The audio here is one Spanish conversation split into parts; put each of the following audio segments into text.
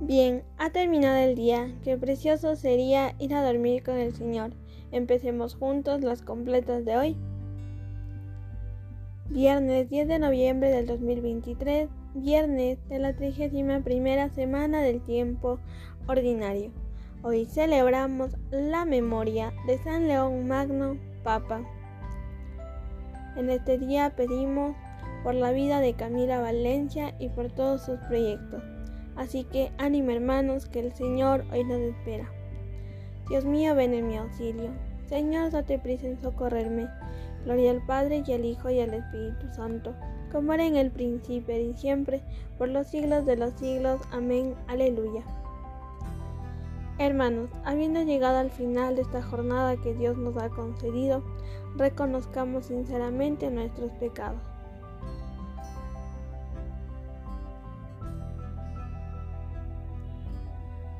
Bien, ha terminado el día. Qué precioso sería ir a dormir con el Señor. Empecemos juntos las completas de hoy. Viernes 10 de noviembre del 2023, viernes de la 31 semana del tiempo ordinario. Hoy celebramos la memoria de San León Magno, Papa. En este día pedimos por la vida de Camila Valencia y por todos sus proyectos. Así que ánimo hermanos, que el Señor hoy nos espera. Dios mío, ven en mi auxilio. Señor, date prisa en socorrerme. Gloria al Padre y al Hijo y al Espíritu Santo, como era en el principio y siempre, por los siglos de los siglos. Amén. Aleluya. Hermanos, habiendo llegado al final de esta jornada que Dios nos ha concedido, reconozcamos sinceramente nuestros pecados.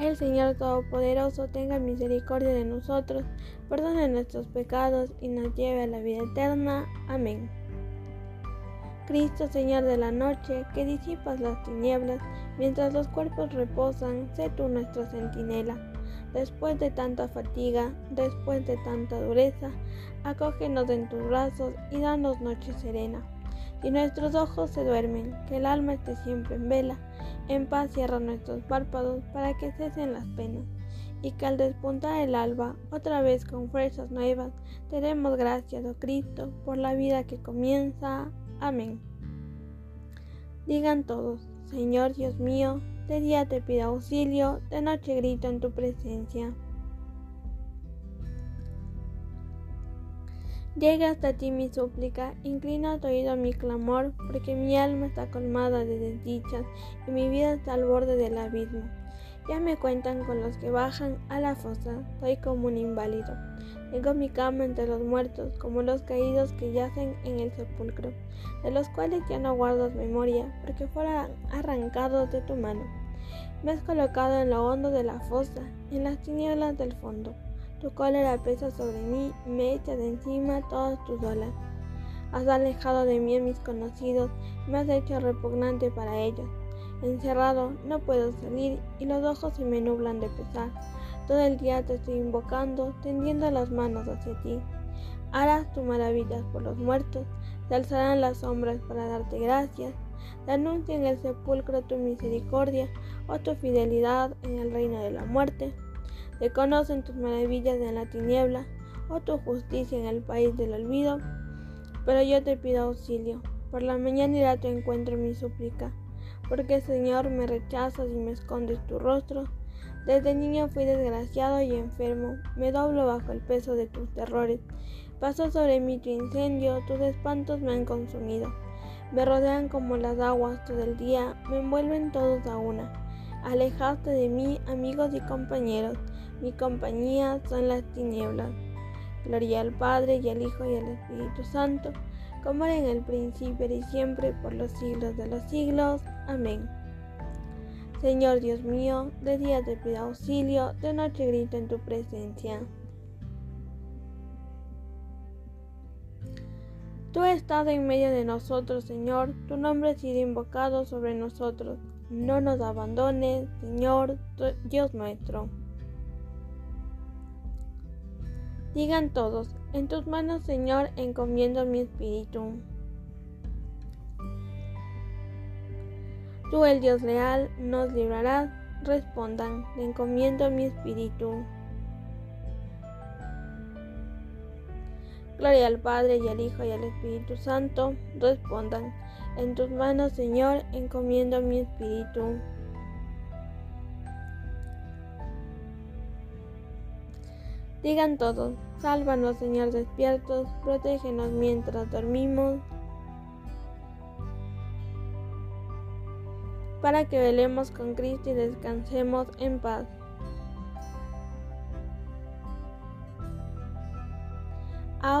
El Señor Todopoderoso tenga misericordia de nosotros, perdone nuestros pecados y nos lleve a la vida eterna. Amén. Cristo, Señor de la noche, que disipas las tinieblas, mientras los cuerpos reposan, sé tú nuestro centinela. Después de tanta fatiga, después de tanta dureza, acógenos en tus brazos y danos noche serena. Y nuestros ojos se duermen, que el alma esté siempre en vela en paz cierra nuestros párpados para que cesen las penas, y que al despuntar el alba, otra vez con fuerzas nuevas, te demos gracias, oh Cristo, por la vida que comienza. Amén. Digan todos, Señor Dios mío, de día te pido auxilio, de noche grito en tu presencia. Llega hasta ti mi súplica, inclina tu oído mi clamor, porque mi alma está colmada de desdichas y mi vida está al borde del abismo. Ya me cuentan con los que bajan a la fosa, soy como un inválido. Tengo mi cama entre los muertos, como los caídos que yacen en el sepulcro, de los cuales ya no guardas memoria, porque fueron arrancados de tu mano. Me has colocado en lo hondo de la fosa, en las tinieblas del fondo. Tu cólera pesa sobre mí, me echa de encima todas tus olas. Has alejado de mí a mis conocidos, me has hecho repugnante para ellos. Encerrado, no puedo salir y los ojos se me nublan de pesar. Todo el día te estoy invocando, tendiendo las manos hacia ti. Harás tus maravillas por los muertos, te alzarán las sombras para darte gracias. Te en el sepulcro tu misericordia o tu fidelidad en el reino de la muerte. Reconocen tus maravillas en la tiniebla o tu justicia en el país del olvido. Pero yo te pido auxilio. Por la mañana irá tu encuentro mi súplica. Porque Señor me rechazas y me escondes tu rostro. Desde niño fui desgraciado y enfermo. Me doblo bajo el peso de tus terrores. Pasó sobre mí tu incendio, tus espantos me han consumido. Me rodean como las aguas todo el día, me envuelven todos a una. Alejaste de mí, amigos y compañeros mi compañía son las tinieblas. Gloria al Padre y al Hijo y al Espíritu Santo, como era en el principio y siempre, por los siglos de los siglos. Amén. Señor Dios mío, de día te pido auxilio, de noche grito en tu presencia. Tú estás en medio de nosotros, Señor, tu nombre ha sido invocado sobre nosotros. No nos abandones, Señor, Dios nuestro. Digan todos, en tus manos, Señor, encomiendo mi espíritu. Tú, el Dios leal, nos librarás. Respondan, encomiendo mi espíritu. Gloria al Padre y al Hijo y al Espíritu Santo. Respondan, en tus manos, Señor, encomiendo mi espíritu. Digan todos, sálvanos Señor despiertos, protégenos mientras dormimos, para que velemos con Cristo y descansemos en paz.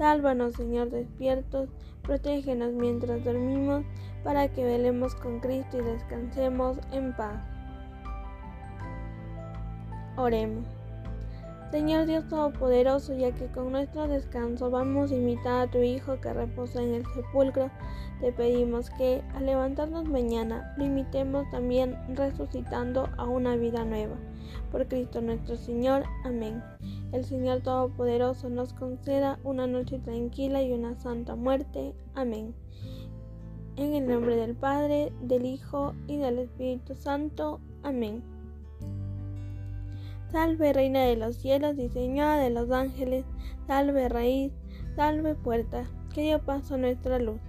Sálvanos, Señor, despiertos, protégenos mientras dormimos, para que velemos con Cristo y descansemos en paz. Oremos. Señor Dios Todopoderoso, ya que con nuestro descanso vamos a imitar a tu Hijo que reposa en el sepulcro, te pedimos que, al levantarnos mañana, lo imitemos también resucitando a una vida nueva. Por Cristo nuestro Señor. Amén el Señor Todopoderoso nos conceda una noche tranquila y una santa muerte. Amén. En el nombre del Padre, del Hijo y del Espíritu Santo. Amén. Salve Reina de los cielos y Señora de los ángeles, salve raíz, salve puerta, que dio paso a nuestra luz.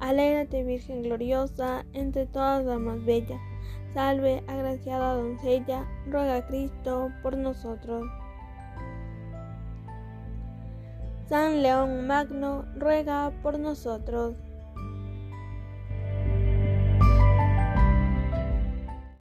Alégrate Virgen gloriosa, entre todas las más bellas. Salve, agraciada doncella, ruega a Cristo por nosotros. San León Magno ruega por nosotros.